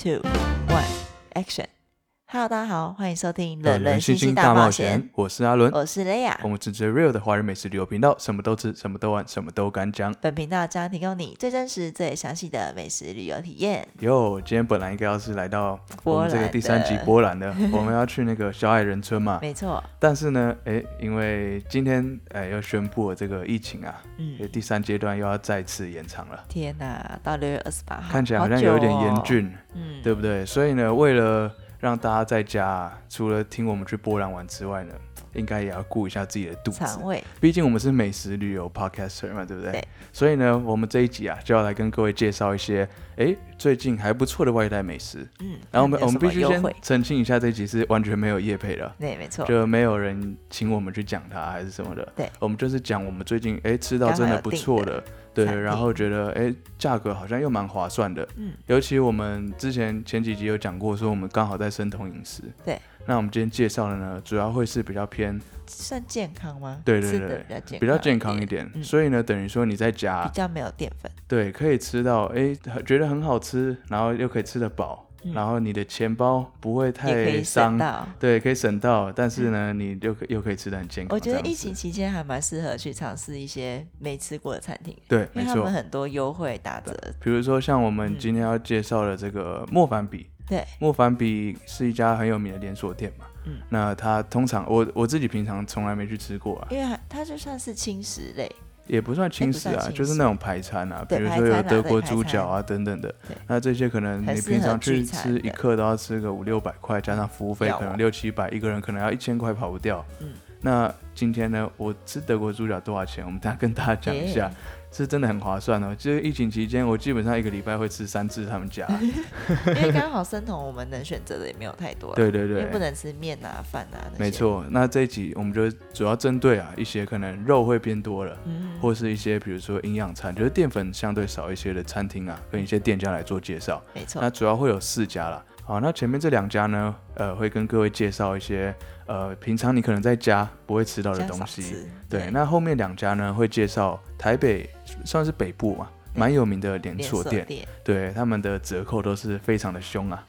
two, one, action! Hello，大家好，欢迎收听《冷人人星星大冒险》，，我是阿伦，我是雷亚我。们是最 real 的华人美食旅游频道，什么都吃，什么都玩，什么都敢讲。本频道将提供你最真实、最详细的美食旅游体验。哟，今天本来应该要是来到我波们这个第三集波兰的，我们要去那个小矮人村嘛。没错，但是呢，哎，因为今天哎又宣布了这个疫情啊，嗯，第三阶段又要再次延长了，天哪，到六月二十八号，看起来好像有一点严哦，峻，嗯，对不对？所以呢，为了让大家在家除了听我们去波兰玩之外呢，应该也要顾一下自己的肚子。肠胃，毕竟我们是美食旅游 podcaster 嘛，对不对？对所以呢，我们这一集啊，就要来跟各位介绍一些，诶最近还不错的外带美食。嗯，然后我们我们必须先澄清一下，这一集是完全没有业配的，对，没错，就没有人请我们去讲它还是什么的。对，我们就是讲我们最近哎吃到真的不错的，对，然后觉得哎价格好像又蛮划算的。嗯，尤其我们之前前几集有讲过，说我们刚好在生酮饮食。对。那我们今天介绍的呢，主要会是比较偏算健康吗？对对对比较健比较健康一点，嗯所以呢，等于说你在家比较没有淀粉，对，可以吃到，哎，觉得很好吃，然后又可以吃得饱，嗯然后你的钱包不会太以伤，到。对，可以省到，但是呢，你又可又可以吃得很健康。我觉得疫情期间还蛮适合去尝试一些没吃过的餐厅，对，没错因为他们。很多优惠打折。比如说像我们嗯今天要介绍的这个莫凡比，对，莫凡比是一家很有名的连锁店嘛。嗯。那它通常我我自己平常从来没去吃过啊，因为它它就算是轻食类，也不算轻食啊，就是那种排餐啊，比如说有德国猪脚啊等等的。对。那这些可能你平常去吃一克都要吃个五六百块，加上服务费可能六七百，一个人可能要一千块跑不掉。嗯。那今天呢，我吃德国猪脚多少钱？我们等下跟大家讲一下耶，是真的很划算哦。就是疫情期间，我基本上一个礼拜会吃三次他们家。因为刚好生酮我们能选择的也没有太多，对对对因为不，能吃面啊、饭啊。没，错。那这一集我们就主要针对啊一些可能肉会变多了。嗯，或是一些比如说营养餐，就是淀粉相对少一些的餐厅啊，跟一些店家来做介绍。没错那，主要会有四家啦。好，那前面这两家呢，呃，会跟各位介绍一些呃平常你可能在家不会吃到的东西。对，那后面两家呢会介绍台北算是北部嘛，蛮有名的连连锁店，对，他们的折扣都是非常的凶啊。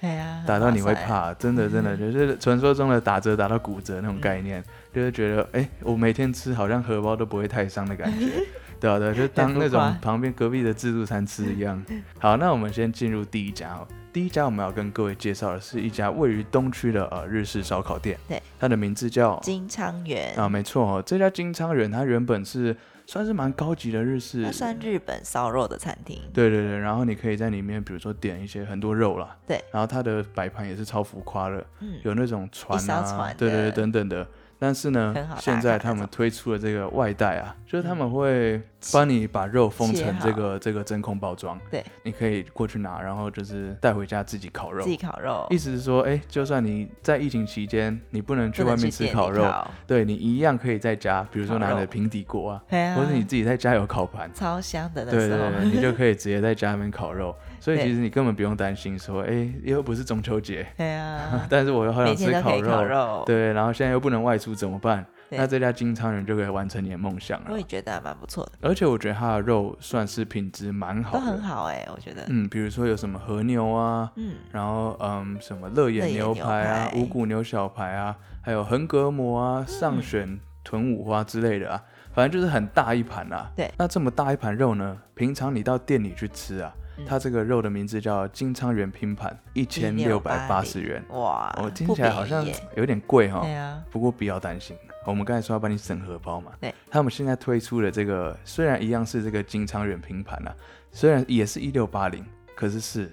打到你会。怕，真的真的就是传说中的打折打到骨折那种概嗯念，就是觉得哎、我每天吃好像荷包都不会太伤的感觉，对啊对啊，就当那种旁边隔壁的自助餐吃一样。好，那我们先进入第一家哦，第一家我们要跟各位介绍的是一家位于东区的呃日式烧烤店，对，它的名字叫金昌园，啊没错哦，这家金昌园它原本是算是蛮高级的日式它。算日本烧肉的餐厅，对对对，然后你可以在里面，比如说点一些很多肉啦，对，然后它的摆盘也是超浮夸的，嗯，有那种船啊，船对对对。等等的。但是呢现在他们推出了这个外带啊，就是他们会帮你把肉封成这个这个真空包装，对，你可以过去拿，然后就是带回家自己烤肉。自。己烤肉，意思是说，哎，就算你在疫情期间你不能去外面吃烤肉，对你一样可以在家，比如说拿着平底锅啊，或者你自己在家有烤盘，超香的对对对，你就可以直接在家里面烤肉。所以其实你根本不用担心说，哎，又不是中秋节，对啊，但是我又好想吃烤肉。烤肉，肉，对，然后现在又不能外出怎么办？那这家金昌人就可以完成你的梦想了。我也。觉得还蛮不错的，而且我觉得它的肉算是品质蛮好都的，很好哎，我觉得，嗯，比如说有什么和牛啊，嗯，然后嗯什么乐眼牛排啊、排。五谷牛小排啊，还有横膈膜啊、上选豚五花之类的啊，反正就是很大一盘啊。对。那这么大一盘肉呢，平常你到店里去吃啊，嗯它这个肉的名字叫金昌元拼盘，一千六百八十元。哇，我、听起来好像有点贵哈、对啊，不过不要担心，我们刚才说要帮你整荷包嘛。对，他们现在推出的这个虽然一样是这个金昌元拼盘啊，虽然也是一六八零，可是是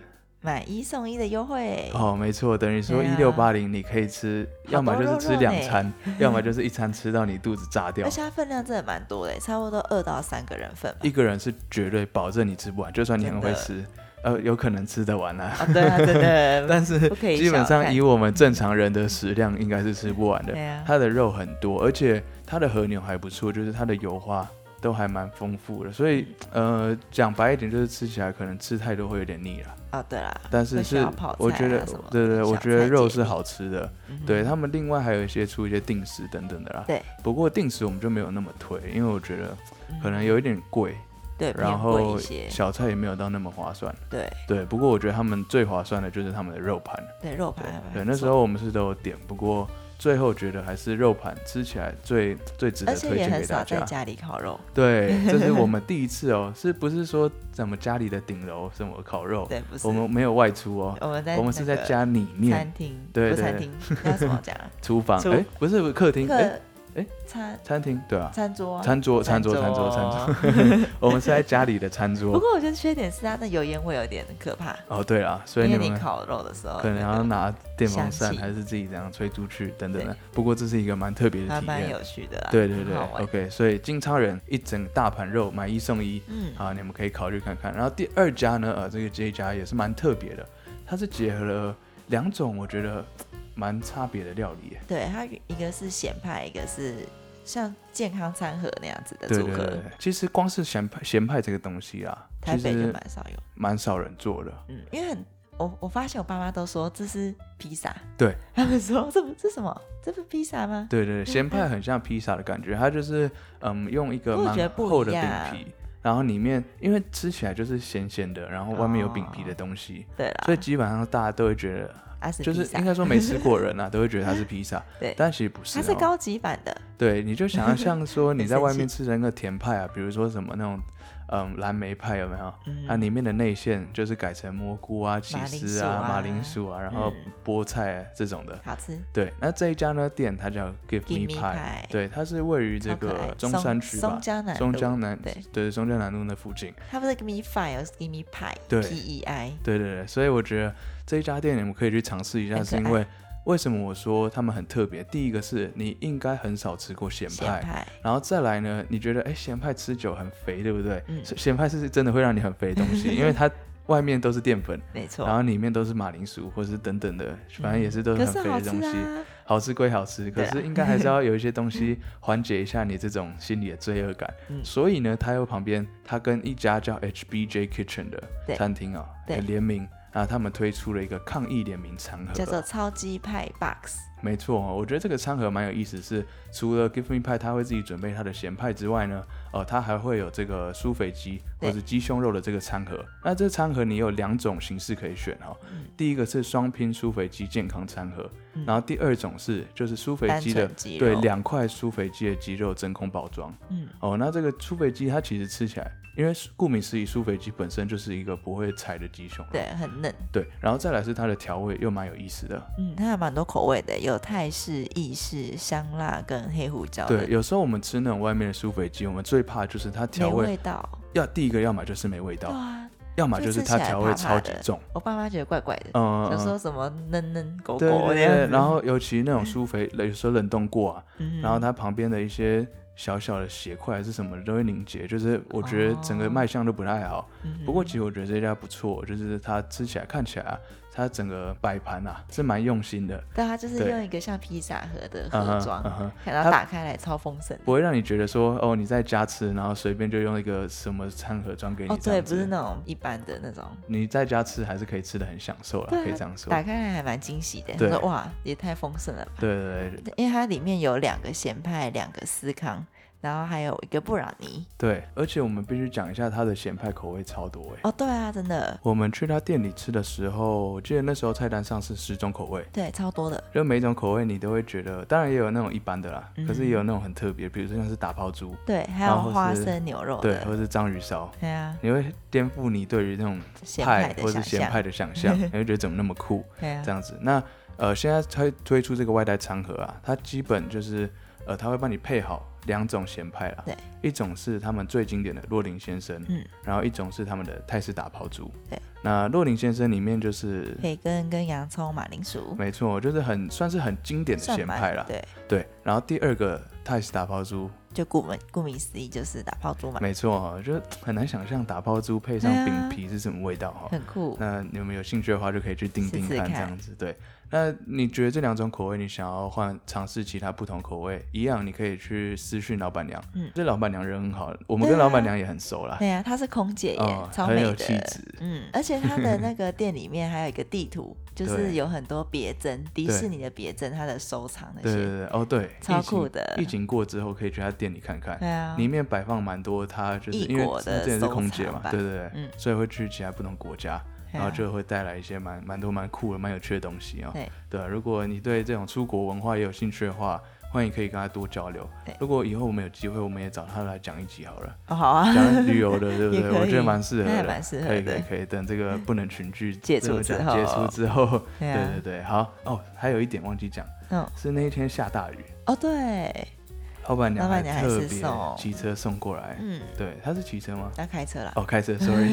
买一送一的优惠，哦，没错，等于说一六八零你可以吃，要么就是吃两餐，要么就是一餐吃到你肚子炸掉而。且它分量真的蛮多的，差不多二到三个人份。一个人是绝对保证你吃不完，就算你很会吃，呃，有可能吃得完啊。啊，对啊，真的，但是基本上以我们正常人的食量，应该是吃不完的。它的肉很多，而且它的和牛还不错，就是它的油花都还蛮丰富的，所以呃讲白一点，就是吃起来可能吃太多会有点腻了。啊，对啦，但是是我觉得对对对，我觉得肉是好吃的。嗯对他们另外还有一些出一些定时等等的啦。对，不过定时我们就没有那么推，因为我觉得可能嗯有一点贵。对，然后小菜也没有到那么划算。对对，不过我觉得他们最划算的就是他们的肉盘。对，肉盘对那时候我们是都有点，不过最后觉得还是肉盘吃起来最最值得推荐给大家。在家里烤肉，对，这是我们第一次哦，是不是说咱们家里的顶楼什么烤肉？对，不是我们没有外出哦，我们在我们是在家里面餐厅，对对餐厅，那怎么讲啊？厨房，哎，不是客厅，哎，客哎餐餐厅，对啊，餐桌啊餐桌餐桌餐桌餐桌，我们是在家里的餐桌不。过我觉得缺点是它的油烟会有点可怕，哦，对啊，所以你们因为你烤肉的时候可能要拿电风扇，还是自己这样吹出去等等的。不过这是一个蛮特别的体验蛮有。趣的啦。对对对，OK，所以金超人一整大盘肉买一送一，嗯，啊，你们可以考虑看看。然后第二家呢，呃，这个这一家也是蛮特别的，它是结合了两种我觉得蛮差别的料理耶。对，它一个是咸派，一个是像健康餐盒那样子的组合，对对对，对其实光是咸派咸派这个东西啊，台北就蛮少有。蛮少人做的。嗯，因为很我我发现我爸妈都说这是披萨，对他们说这不这什么？这不披萨吗？对对对，咸派很像披萨的感觉，它就是嗯用一个蛮厚的饼皮，然后里面因为吃起来就是咸咸的，然后外面有饼皮的东西，对啦，所以基本上大家都会觉得，就是应该说没吃过人啊，都会觉得它是披萨，对。但其实不是、哦，它是高级版的，对，你就想要像说你在外面 吃的那个甜派啊，比如说什么那种嗯蓝莓派有没有？嗯，它里面的内馅就是改成蘑菇啊、起司啊、马铃薯啊，然后嗯。菠菜、啊、这种的。好吃，对，那这一家呢店它叫 Give Me Pie，Pie 对，它是位于这个中山区吧。松，江南路。松江南对，对松江南路那附近。它不是 give me five，而是 give me pie，对。P E I，对对对，所以我觉得这一家店你们可以去尝试一下，是因为为什么我说他们很特别？第一个是你应该很少吃过咸派，派，然后再来呢，你觉得哎咸派吃久很肥，对不对？嗯咸派是真的会让你很肥的东西，因为它外面都是淀粉，没错然。后里面都是马铃薯或是等等的，反正也是都是很肥的东西。啊，好吃归好吃，可是应该还是要有一些东西 缓解一下你这种心理的罪恶感。嗯所以呢，它又旁边，它跟一家叫 HBJ Kitchen 的餐厅啊、联名，然后他们推出了一个抗议联名餐盒，叫做超级派 box，没错哦，我觉得这个餐盒蛮有意思是，除了 Give Me 派他会自己准备他的咸派之外呢，呃，他还会有这个酥肥鸡或者鸡胸肉的这个餐盒。那这餐盒你有两种形式可以选哦，嗯。第一个是双拼酥肥鸡健康餐盒，嗯。然后第二种是就是酥肥单鸡的对，两块酥肥鸡的鸡肉真空包装。嗯，哦，那这个酥肥鸡它其实吃起来，因为顾名思义，酥肥鸡本身就是一个不会柴的鸡胸肉。对，很嫩，对，然后再来是它的调味又蛮有意思的。嗯，它还蛮多口味的，有泰式、意式、香辣跟黑胡椒的，对，有时候我们吃那种外面的酥肥鸡，我们最怕就是它调味味道，要第一个，要么就是没味道，对啊，要么就是它调味超级重。我爸妈觉得怪怪的，嗯，想说什么嫩嫩狗狗的样子，然后尤其那种酥肥，有时候冷冻过啊，嗯然后它旁边的一些小小的血块还是什么的都会凝结，就是我觉得整个哦。卖相都不太好。嗯不过其实我觉得这家不错，就是它吃起来看起来啊，它整个摆盘啊是蛮用心的，对，它就是用一个像披萨盒的盒装然它后打开来超丰盛。不会让你觉得说哦你在家吃，然后随便就用一个什么餐盒装给你哦，对。不是那种一般的那种，你在家吃还是可以吃的很享受啦，对啊可以这样说。打开来还蛮惊喜的。说哇，也太丰盛了吧！对对对因为它里面有两个咸派，两个司康，然后还有一个布朗尼。对，而且我们必须讲一下它的咸派口味超多哎。哦，对啊，真的，我们去他店里吃的时候，我记得那时候菜单上是十种口味，对，超多的。就每种口味你都会觉得，当然也有那种一般的啦，嗯可是也有那种很特别，比如说像是打抛猪，对，还有花生牛肉对，或者是章鱼烧，对啊，你会颠覆你对于那种咸派或者是咸想象，派的想象，你会觉得怎么那么酷对啊这，样子。那呃，现在推推出这个外带餐盒啊，它基本就是呃，它会帮你配好两种咸派啦，对，一种是他们最经典的洛林先生，嗯，然后一种是他们的泰式打抛猪，对。那洛林先生里面就是培根跟洋葱、马铃薯，没错，就是很算是很经典的咸派啦。对，对，然后第二个泰式打抛猪，就顾名顾名思义就是打泡猪嘛，没错哦，就很难想象打抛猪配上饼皮是什么味道哈、很酷。那你们有兴趣的话，就可以去订订看这试试看样子。对，那你觉得这两种口味，你想要换尝试其他不同口味，一样你可以去私讯老板娘。嗯。这老板娘人很好，我们跟老板娘也很熟啦。对啊、她是空姐耶，哦超美的，很有气质。嗯，而且她的那个店里面还有一个地图，就是有很多别针，迪士尼的别针，她的收藏那些，对对对，哦对，超酷的疫情过之后可以去她店里看看，对啊，里面摆放蛮多她就是异因为国的之前是空姐嘛，对对对，嗯所以会去其他不同国家，然后就会带来一些蛮蛮多蛮酷的、蛮有趣的东西啊、对。对啊，如果你对这种出国文化也有兴趣的话，欢迎可以跟他多交流。对。如果以后我们有机会，我们也找他来讲一集好了，哦好啊，讲旅游的，对不 也对？我觉得以蛮适合的，蛮适合可以可以可以。等这个不能群聚解除之后。解除之后，对对对，好。哦，还有一点忘记讲，嗯，是那一天下大雨，哦对，老板娘还特别骑车送过来，嗯，对，他是骑车吗？他开车啦，哦，开车，sorry，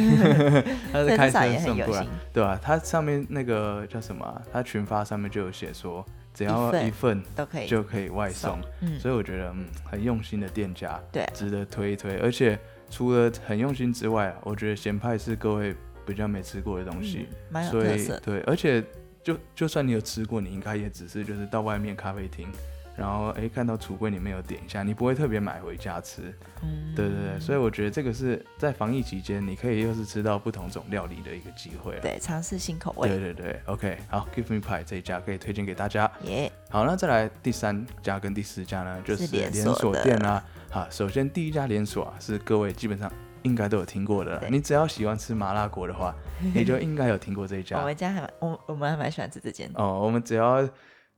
他是开车送过来，，对吧、他上面那个叫什么啊、它群发上面就有写说，只要一份都可以就可以外送，嗯，所以我觉得嗯很用心的店家，对啊值得推一推。而且除了很用心之外啊，我觉得咸派是各位比较没吃过的东西，嗯蛮有所以特色。的，对，而且就就算你有吃过，你应该也只是就是到外面咖啡厅。然后哎，看到橱柜里面有点一下，你不会特别买回家吃，嗯，对对对，所以我觉得这个是在防疫期间，你可以又是吃到不同种料理的一个机会了。对，尝试新口味，对对对，OK，好，Give Me Pie 这一家可以推荐给大家。耶，好，那再来第三家跟第四家呢，就是连连锁店啦。好，首先第一家连锁啊，是各位基本上应该都有听过的你只要喜欢吃麻辣锅的话，你就应该有听过这一我家。们家还我我们还蛮喜欢吃这间哦，我们只要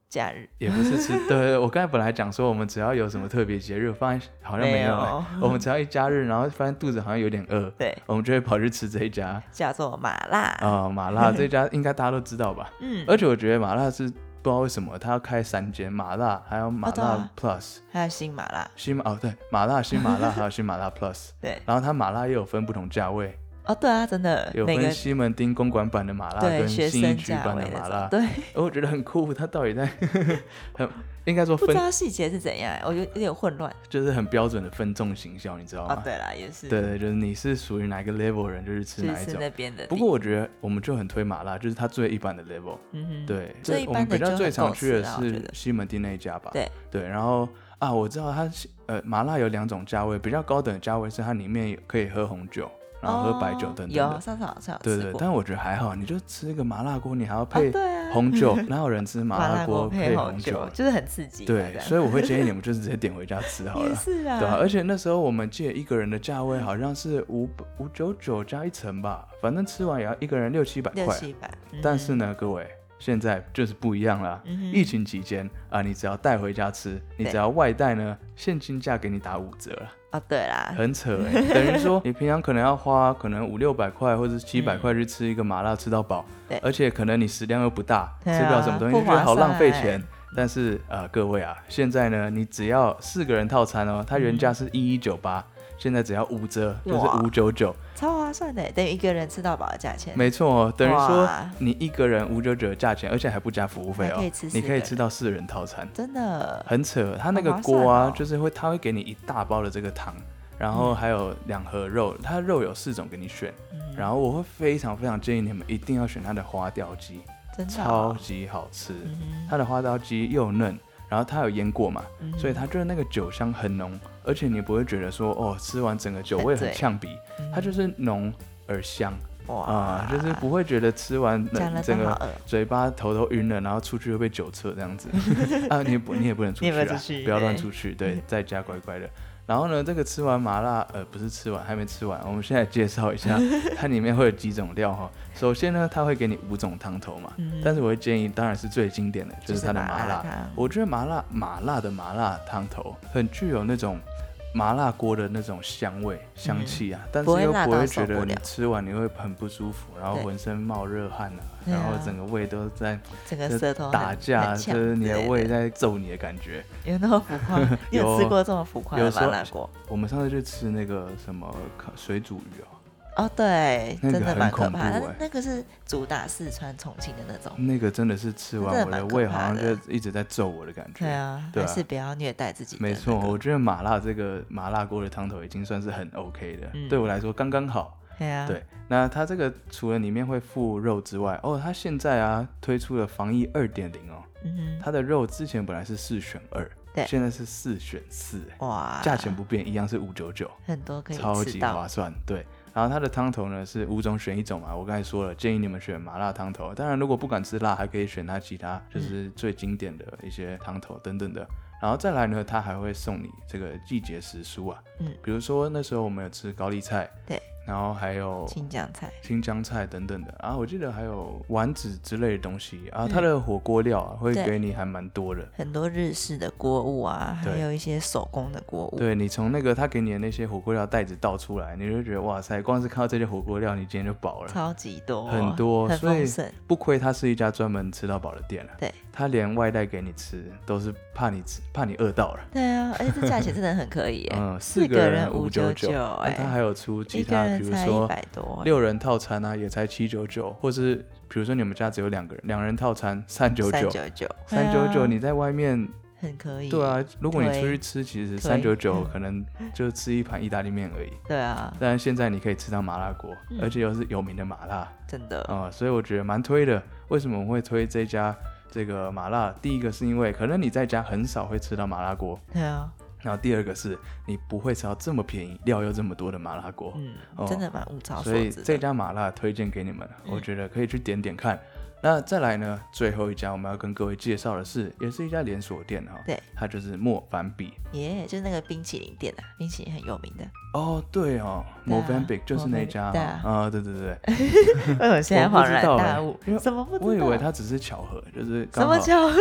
假日，也不是吃，对对，我刚才本来讲说我们只要有什么特别节日，发现好像没有、欸，我们只要一假日，然后发现肚子好像有点饿，对，我们就会跑去吃这一家 叫做麻辣，啊、麻辣这家应该大家都知道吧？嗯，而且我觉得麻辣是不知道为什么他要开三间麻辣，还有麻辣 Plus、还有新麻辣，新麻哦对，麻辣新麻辣还有新麻辣 Plus，对，然后它麻辣又有分不同价位，哦对啊，真的，有分西门町公馆版的麻辣跟新一区版的麻辣，对，而我觉得很酷，他到底在 很应该说不知分道细节是怎样，我觉得有点混乱。就是很标准的分众行销，你知道吗？哦，对啦，也是，对对，就是你是属于哪一个 level 人，就是吃哪一种。那边的。不过我觉得我们就很推麻辣，就是它最一般的 level。嗯哼，对，最一我们比较最常去的是西门町那一家吧。对对，然后啊，我知道它呃麻辣有两种价位，比较高等的价位是它里面有可以喝红酒，然后喝白酒哦等等有，的。上次好像有对对。但我觉得还好，你就吃一个麻辣锅，你还要啊，配红酒，哪有人吃麻麻辣锅配红酒，就是很刺激嘛。对，所以我会建议你们就是直接点回家吃好了。是啊，对啊，而且那时候我们借一个人的价位好像是五五九九加一层吧，反正吃完也要一个人六七百块。六七百。嗯但是呢，各位现在就是不一样了。嗯哼疫情期间啊，你只要带回家吃，你只要外带呢，现金价给你打五折了，哦，对啦，很扯哎、等于说你平常可能要花可能五六百块或者七百嗯。块去吃一个麻辣吃到饱，对而且可能你食量又不大，对吃不了什么东西，觉得好浪费钱。但是呃，各位啊，现在呢，你只要四个人套餐哦，它原价是一一九八，现在只要五折，就是五九九。超划算的，等于一个人吃到饱的价钱。没错哦，等于说你一个人五九九的价钱，而且还不加服务费哦。可以吃，你可以吃到四人套餐，真的，很扯。它那个锅啊，哦。就是会，他会给你一大包的这个汤，然后还有两盒肉，它肉有四种给你选，嗯。然后我会非常非常建议你们一定要选它的花雕鸡，真的超哦级好吃。嗯它的花雕鸡又嫩，然后它有腌过嘛，嗯所以它就是那个酒香很浓，而且你不会觉得说哦，吃完整个酒味很呛鼻，嗯它就是浓而香。哇啊、就是不会觉得吃完整个。嘴巴头都晕了，然后出去会被酒测这样子 啊，你不你也不能出去啊，不去不要乱出去，对，在家乖乖的。然后呢，这个吃完麻辣，呃，不是吃完，还没吃完，我们现在介绍一下，它里面会有几种料哈。首先呢，它会给你五种汤头嘛，嗯但是我会建议，当然是最经典的就是它的麻辣。汤我觉得麻辣麻辣的麻辣汤头很具有那种麻辣锅的那种香味香气啊，但是又不会觉得你吃完你会很不舒服，然后浑身冒热汗啊，然后整个胃都在整个舌头打架，就是你的胃在揍你的感觉。有那么浮夸？你有有吃过这么浮夸的麻辣锅？我们上次去吃那个什么烤水煮鱼哦，哦，对，那个真的蛮可很恐怕的。怖欸那那个是主打四川、重庆的那种。那个真的是吃完的我的胃好像就一直在揍我的感觉。对啊，还是不要虐待自己那个。没错，我觉得麻辣这个麻辣锅的汤头已经算是很 OK 的，嗯对我来说刚刚好。对啊，对，那它这个除了里面会附肉之外，哦，它现在啊推出了防疫二点零哦，嗯哼，它的肉之前本来是四选二，对现在是四选四，哎哇，价钱不变，一样是五九九，很多可以超级，划算。对，然后它的汤头呢是五种选一种嘛，我刚才说了，建议你们选麻辣汤头。当然，如果不敢吃辣，还可以选它其他就是最经典的一些汤头等等的。然后再来呢，它还会送你这个季节时蔬啊，嗯，比如说那时候我们有吃高丽菜，对，然后还有青江菜，青江菜等等的。啊，我记得还有丸子之类的东西啊，它的火锅料啊会给你还蛮多的。很多日式的锅物啊，还有一些手工的锅物，对你从那个他给你的那些火锅料袋子倒出来，你就觉得哇塞，光是看到这些火锅料，你今天就饱了。超级多，很多很所以丰盛，不亏它是一家专门吃到饱的店了。对，他连外带给你吃，都是怕你吃，怕你饿到了。对啊，而且这价钱真的很可以耶，嗯，四四个人五九九，哎，他还有出其他，比如说，六人套餐啊，也才七九九，或是比如说你们家只有两个人，两人套餐三九九，三九九，三九九，对啊你在外面，很可以，对啊，如果你出去吃，其实三九九可能就吃一盘意大利面而已。对啊，但是现在你可以吃到麻辣锅，嗯而且又是有名的麻辣真的，啊、所以我觉得蛮推的。为什么我会推这家这个麻辣？第一个是因为可能你在家很少会吃到麻辣锅，对啊，然后第二个是你不会吃到这么便宜、料又这么多的麻辣锅，嗯，哦真的蛮物超所所以，这家麻辣推荐给你们，嗯我觉得可以去点点看。那再来呢，最后一家我们要跟各位介绍的是，也是一家连锁店哈，对，它就是莫凡比。耶就是那个冰淇淋店啊，冰淇淋很有名的。哦，对哦对啊，Movembic 就是那家对啊。啊，对对对，哎，我现在不恍然大悟，怎么不知道？我以为它只是巧合，就是什么巧合？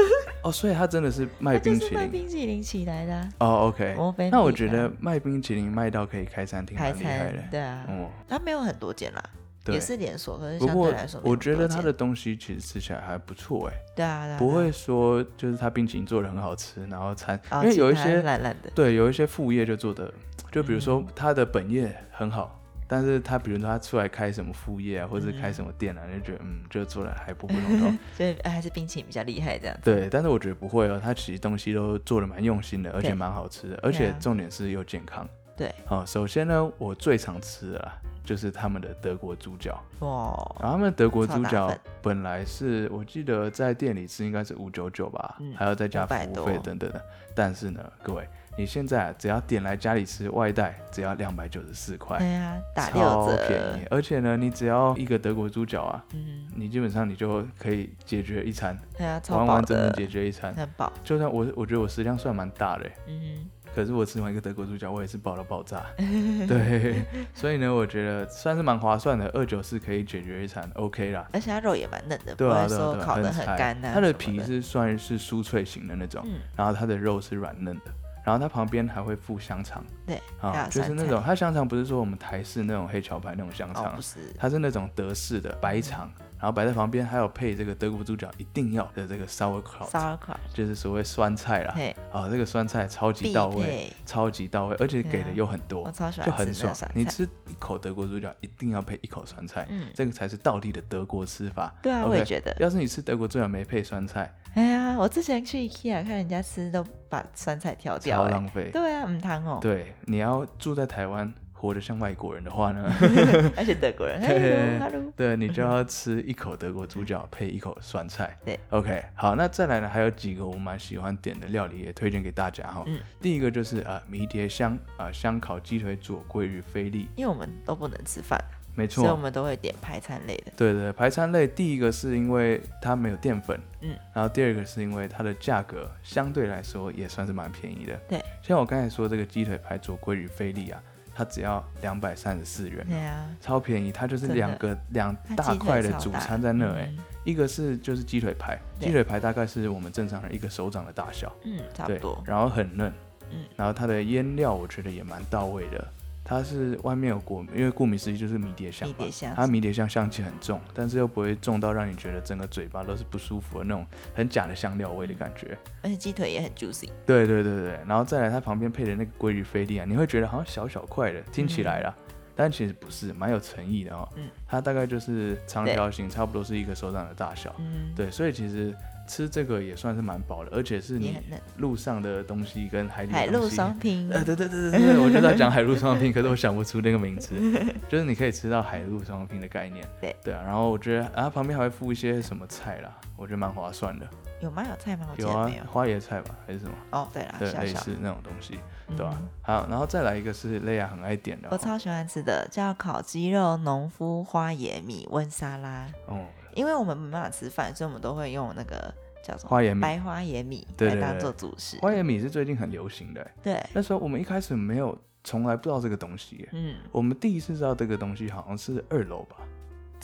哦，所以它真的是卖 冰淇淋。冰淇淋起来的啊，哦，OK，那我觉得啊。卖冰淇淋卖到可以开餐厅，厉害餐的，对啊，哦，它没有很多间啦，对也。是连锁，可是不过相对来说我觉得它的东西其实吃起来还不错哎，对啊，对啊不会说就是它冰淇淋做的很好吃，然后餐，啊因为有一些烂烂的，对有一些副业就做的，就比如说嗯它的本业很好，但是他比如说他出来开什么副业啊，或者是开嗯什么店啊，就觉得嗯，就做的还不普通通。所以哎还是冰淇淋比较厉害这样。对，但是我觉得不会哦，他其实东西都做的蛮用心的，而且蛮好吃的，而且啊重点是又健康。对，好、首先呢，我最常吃的啊，就是他们的德国猪脚。哇，然后他们德国猪脚本来是我记得在店里吃应该是五九九吧，嗯还要再加服500务费等等的。但是呢，各位，你现在啊只要点来家里吃外带，只要两百九十四块，对啊，打六超折，便宜。而且呢，你只要一个德国猪脚啊，嗯，你基本上你就可以解决一餐，对啊，超饱完完整整，解决一餐。很饱，就算我我觉得我食量算蛮大的欸，嗯可是我吃完一个德国猪脚，我也是饱到爆炸。对，所以呢，我觉得算是蛮划算的，二九四可以解决一餐，OK 啦。而且它肉也蛮嫩的，对啊，不会对啊，对啊，说烤的很干呐。它的皮是算是酥脆型的那种，嗯，然后它的肉是软嫩的，然后它旁边还会附香肠对，还啊，就是那种它香肠不是说我们台式那种黑桥牌那种香哦肠它是那种德式的白肠，然后摆在旁边，还有配这个德国猪脚一定要的这个 sauerkraut，sauerkraut，就是所谓酸菜啦。嘿，啊，这个酸菜超级到位，超级到位，而且给的又很多我，超喜就很爽。你吃一口德国猪脚，一定要配一口酸菜，嗯，这个才是道地的德国吃法。对啊，我也觉得。要是你吃德国猪脚没配酸菜，哎呀，我之前去 IKEA 看人家吃，都把酸菜挑掉，哎，超浪费。对啊，唔汤哦，对，你要住在台湾，活得像外国人的话呢，而且德国人 对你就要吃一口德国猪脚配一口酸菜。对，OK，好，那再来呢，还有几个我蛮喜欢点的料理，也推荐给大家哈。嗯第一个就是啊、呃迷迭香啊、香烤鸡腿左鲑鱼菲力，因为我们都不能吃饭，没错所以我错。们都会点排餐类的。对对，排餐类第一个是因为它没有淀粉，嗯，然后第二个是因为它的价格相对来说也算是蛮便宜的。对，像我刚才说这个鸡腿排左鲑鱼菲力啊，它只要两百三十四元，对啊，超便宜，它就是两个两大块的主餐在那哎、嗯。一个是就是鸡腿排，鸡腿排大概是我们正常人一个手掌的大小，嗯，差不对多，，然后很嫩，嗯，然后它的腌料我觉得也蛮到位的。它是外面有果，因为顾名思义就是迷迭香嘛，迷迭香它迷迭香香气很重，但是又不会重到让你觉得整个嘴巴都是不舒服的那种很假的香料味的感觉。而且鸡腿也很 juicy。对对对对，然后再来它旁边配的那个鲑鱼菲力啊，你会觉得好像小小块的，听起来啦，但其实不是，蛮有诚意的哦。嗯，它大概就是长条形，差不多是一个手掌的大小。嗯，对，所以其实吃这个也算是蛮饱的，而且是你。路上的东西跟海里海陆双拼，呃，对对对对对，我就在讲海陆双拼，可是我想不出那个名字，就是你可以吃到海陆双拼的概念。对对啊，然后我觉得啊，旁边还会附一些什么菜啦，我觉得蛮划算的。有吗？有菜吗？有啊花椰菜吧，还是什么？哦，对了，对，类似那种东西，对吧、嗯好，然后再来一个是蕾亚很爱点的哦，我超喜欢吃的，叫烤鸡肉农夫花椰米温沙拉。哦，因为我们没办法吃饭，所以我们都会用那个叫什么花椰米，白花椰米对当做主食。花椰米是最近很流行的欸。对，那时候我们一开始没有，从来不知道这个东西耶。嗯，我们第一次知道这个东西好像是二楼吧？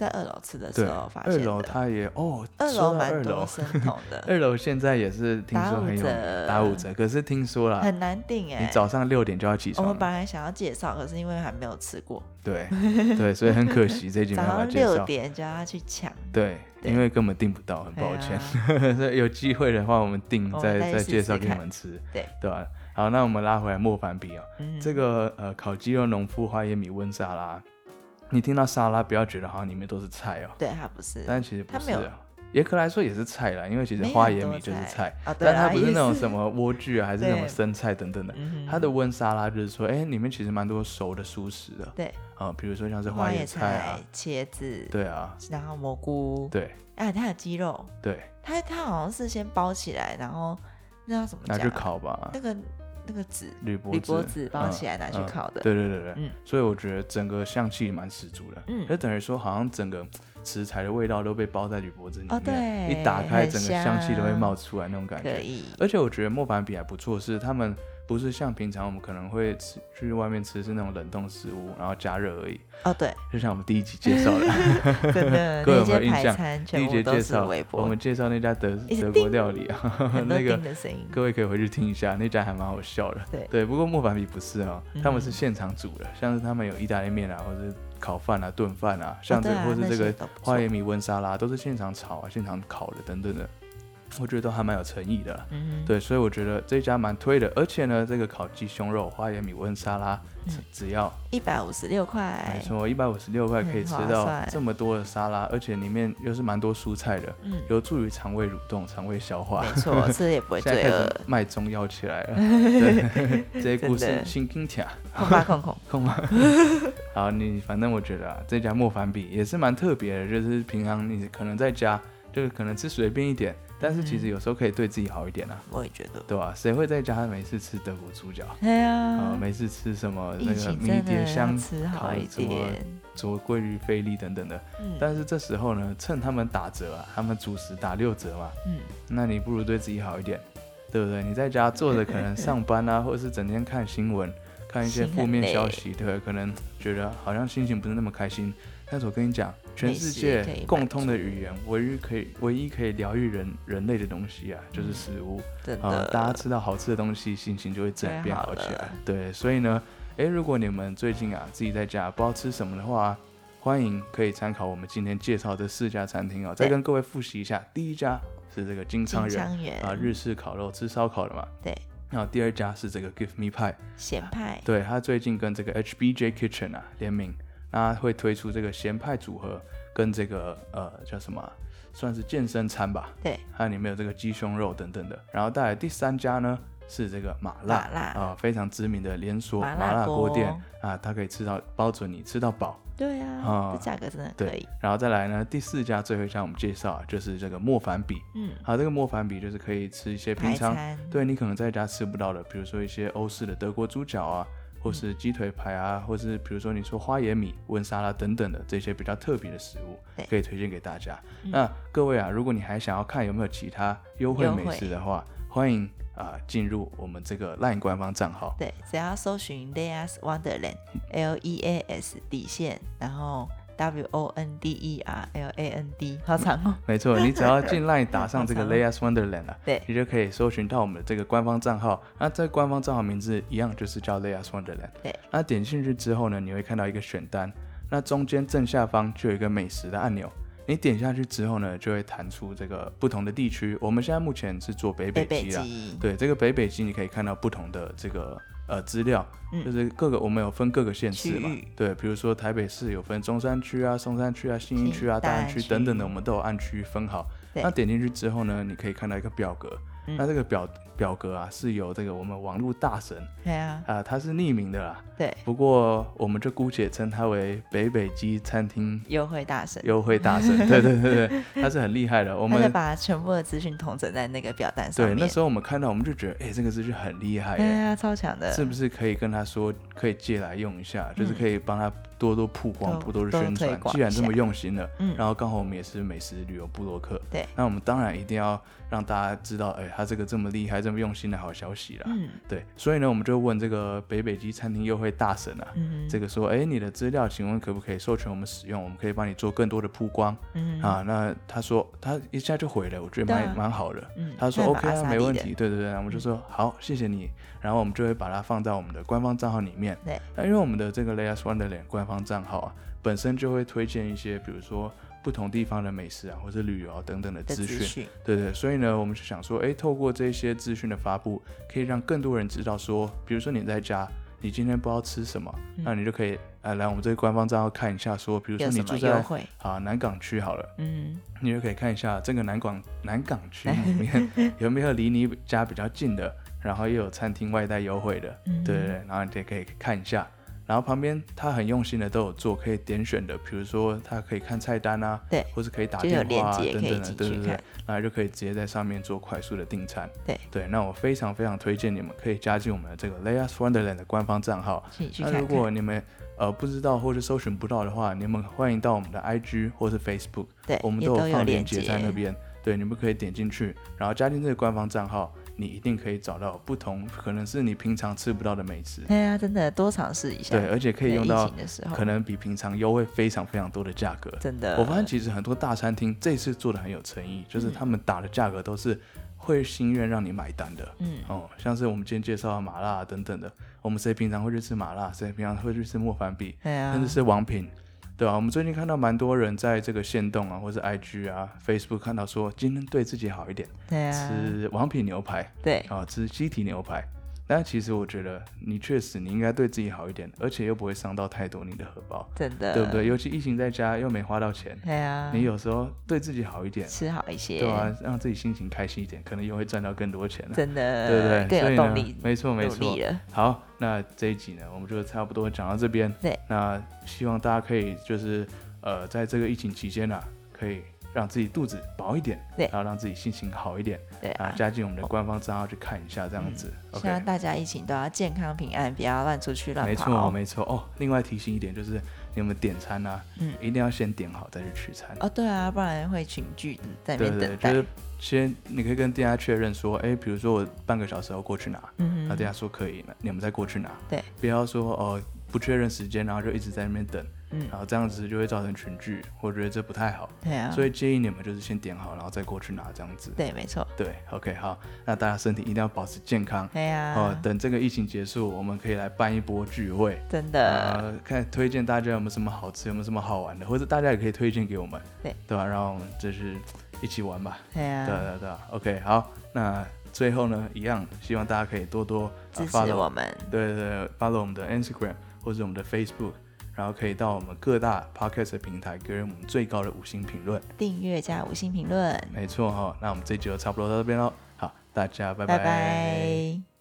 在二楼吃的对，时候发二现二。楼它也哦，二楼蛮多生 酮的，二楼现在也是听说很有打五折可是听说啦，很难订哎。你早上六点就要起床我，们本来想要介绍，可是因为还没有吃过，对对，所以很可惜 这集没早办法介上六绍。点就要去抢。对，因为根本订不到，很抱歉。啊 所以有机会的话，我们订再再再介绍给你们吃，对对吧？好，那我们拉回来莫凡比啊，嗯，这个呃烤鸡肉农夫花椰米温沙拉，你听到沙拉不要觉得好像里面都是菜哦，对它不是，但其实不它没有是啊。严格来说也是菜啦，因为其实花椰米就是菜。菜，啊，但它不是那种什么莴苣啊，还是什么生菜等等的。它的温沙拉就是说，哎、里面其实蛮多熟的蔬食的。对。啊、比如说像是花椰菜啊，茄子，对啊，然后蘑菇，对。啊，它有鸡肉，对，它它好像是先包起来，然后那叫什么拿去？烤吧，那个那个纸铝箔铝箔纸纸包起来拿去嗯烤的，对对对对，嗯。所以我觉得整个香气蛮十足的，嗯。就等于说好像整个食材的味道都被包在铝箔纸里面，哦对一打开整个香气都会冒出来那种感觉。可以，而且我觉得莫凡比还不错，是他们不是像平常我们可能会吃去外面吃是那种冷冻食物，然后加热而已，哦对，就像我们第一集介绍的，真的 各位有没有印象？第一全部都节介绍我们，介绍那家德德国料理啊，那个各位可以回去听一下，那家还蛮好笑的。对。对，不过莫凡比不是哦，他们是嗯现场煮的，像是他们有意大利面啊，或者是烤饭啊、炖饭啊，像这、或是这个花椰米温沙拉，都是现场炒啊、现场烤的等等的，我觉得都还蛮有诚意的啦。嗯，对，所以我觉得这家蛮推的，而且呢，这个烤鸡胸肉、花椰米温沙拉，只嗯只要一百五十六块没，错一百五十六块可以吃到这么多的沙拉，而且里面又是蛮多蔬菜的，嗯，有助于肠胃蠕动、肠胃消化。没错，吃也不会罪恶，卖中药起来了，对，这些故事真的心听听空吧空空，空吧？好，你反正我觉得啊，这家莫凡比也是蛮特别的，就是平常你可能在家就是可能吃随便一点，但是其实有时候可以对自己好一点啊，我也觉得，对吧？谁会在家每次吃德国猪脚对啊？啊，每次吃什么那个迷迭香要吃好一烤什么点，佐鲑鱼菲力等等的，嗯但是这时候呢，趁他们打折啊，他们主食打六折嘛，嗯，那你不如对自己好一点，对不对？你在家坐着可能上班啊，或者是整天看新闻，看一些负面消息，对，可能觉得好像心情不是那么开心。但是我跟你讲，全世界共通的语言，唯一可以唯一可以疗愈人人类的东西啊，就是食物。啊、真的，大家吃到好吃的东西，心情就会自然变好起来。了。对，所以呢，诶，如果你们最近啊自己在家不知道吃什么的话，欢迎可以参考我们今天介绍这四家餐厅哦。再跟各位复习一下，第一家是这个金金昌人啊，日式烤肉吃烧烤的嘛。对，然后第二家是这个 Give Me Pie，咸派，对他最近跟这个 HBJ Kitchen 啊联名，那会推出这个咸派组合跟这个呃叫什么啊、算是健身餐吧，对，它里面有这个鸡胸肉等等的。然后带来第三家呢是这个麻辣啊、非常知名的连锁麻麻辣辣锅锅。店。啊，它可以吃到包准你吃到饱。对啊啊，这价格真的可以，，然后再来呢，第四家最后一家我们介绍啊，就是这个莫凡比。嗯，好，这个莫凡比就是可以吃一些平常对你可能在家吃不到的，比如说一些欧式的德国猪脚啊，或是鸡腿排啊，或是比如说你说花椰米、温沙拉等等的这些比较特别的食物，可以推荐给大家。嗯那各位啊，如果你还想要看有没有其他优惠美食的话，欢迎啊进入我们这个 LINE 官方账号。对，只要搜寻 Lea's Wonderland，L E A S 底线，然后 W O N D E R L A N D，好长哦。没错，你只要进 LINE 打上这个 Layas Wonderland 啊，对你就可以搜寻到我们的这个官方账号。那这官方账号名字一样就是叫 Layas Wonderland。对，那点进去之后呢，你会看到一个选单，那中间正下方就有一个美食的按钮。你点下去之后呢，就会弹出这个不同的地区。我们现在目前是做北北北基啦，北极，对，这个北北基你可以看到不同的这个呃资料，嗯。就是各个我们有分各个县市嘛，对，比如说台北市有分中山区啊、松山区啊、信义区啊、大安区区等等的，我们都有按区分好。那点进去之后呢，你可以看到一个表格，嗯。那这个表表格啊是由这个我们网络大神对啊，啊、他是匿名的啦，对，不过我们就姑且称他为北北基餐厅优惠大神，优惠大神，对对对对，他是很厉害的。我们把全部的资讯统整在那个表单上对。那时候我们看到，我们就觉得，哎、这个资讯很厉害耶，对啊，超强的，是不是可以跟他说，可以借来用一下，就是嗯可以帮他多多曝光、多多的宣传。既然这么用心了，嗯。然后刚好我们也是美食旅游部落客，对。那我们当然一定要让大家知道，哎、他这个这么厉害、这么用心的好消息啦。嗯对，所以呢，我们就问这个北北基餐厅优惠大神啊，嗯这个说，哎、你的资料，请问可不可以授权我们使用？我们可以帮你做更多的曝光。嗯啊，那他说他一下就回了，我觉得蛮蛮好的。嗯他说 OK 啊，没问题，对对对，我们就说好，谢谢你，然后我们就会把它放在我们的官方账号里面。对，那因为我们的这个 Layers Wonderland 官方账号啊，本身就会推荐一些，比如说不同地方的美食啊，或者旅游啊等等的的资讯。对对，所以呢，我们就想说，哎，透过这些资讯的发布，可以让更多人知道说，比如说你在家，你今天不知道吃什么，嗯那你就可以呃来我们这个官方账号看一下，说，比如说你住在？啊南港区好了。嗯，你就可以看一下这个南港南港区 里面有没有离你家比较近的，然后又有餐厅外带优惠的，嗯对对对，然后你也可以看一下。然后旁边他很用心的都有做可以点选的，比如说他可以看菜单啊，对，或是可以打电话啊等等的，对对对然后就可以直接在上面做快速的订餐。对。对，那我非常非常推荐你们可以加进我们的这个 Layers Wonderland 的官方账号，那如。果你们呃不知道或者搜寻不到的话，你们欢迎到我们的 IG 或是 Facebook，对，我们都都有放链链接。在那边，对，你们可以点进去，然后加进这个官方账号，你一定可以找到不同，可能是你平常吃不到的美食，对啊，真的多尝试一下。对，而且可以用到可能比平常优惠非常非常多的价格。真的，我发现其实很多大餐厅这次做的很有诚意，就是嗯他们打的价格都是会心愿让你买单的。嗯，哦，像是我们今天介绍的麻辣等等的，我们谁平常会去吃麻辣，谁平常会去吃莫凡比，对啊，甚至是王品，对啊，我们最近看到蛮多人在这个线动啊，或是 IG 啊、Facebook 看到说，今天对自己好一点，对啊，吃王品牛排对，啊，吃西提牛排。但其实我觉得你确实你应该对自己好一点，而且又不会伤到太多你的荷包，真的，对不对？？尤其疫情在家又没花到钱，对啊，你有时候对自己好一点，吃好一些，对啊，让自己心情开心一点，可能又会赚到更多钱了。真的，对不对？更所以呢有动力，没错没错。好，那这一集呢，我们就差不多讲到这边。对，那希望大家可以就是呃，在这个疫情期间呢、可以让自己肚子薄一点，对然后让自己心情好一点，啊，对啊，加进我们的官方账号去看一下，这样子。希望大家疫情都要健康平安，不要乱出去乱跑没。错没错哦。另外提醒一点就是，你们点餐啊，嗯一定要先点好再去取餐。哦，对啊，不然会群聚在那对对对，边等待。就是先你可以跟店家确认说，哎，比如说我半个小时后过去拿，嗯哼，那店家说可以，那你们再过去拿。对，不要说哦不确认时间，然后就一直在那边等，嗯。然后这样子就会造成群聚，我觉得这不太好，对啊，所以建议你们就是先点好，然后再过去拿这样子。对，没错，对，OK，好，那大家身体一定要保持健康。对啊，哦，等这个疫情结束，我们可以来办一波聚会，真的，呃，看推荐大家有没有什么好吃，有没有什么好玩的，或者大家也可以推荐给我们，对。对吧？让我们就是一起玩吧。对啊，对对对，OK，好，那最后呢，一样希望大家可以多多、呃支持我们，对对对，follow 我们的 Instagram 或者我们的 Facebook，然后可以到我们各大 Podcast 的平台给我们最高的五星评论。订阅加五星评论，没错哈、那我们这集就差不多到这边喽。好，大家拜拜拜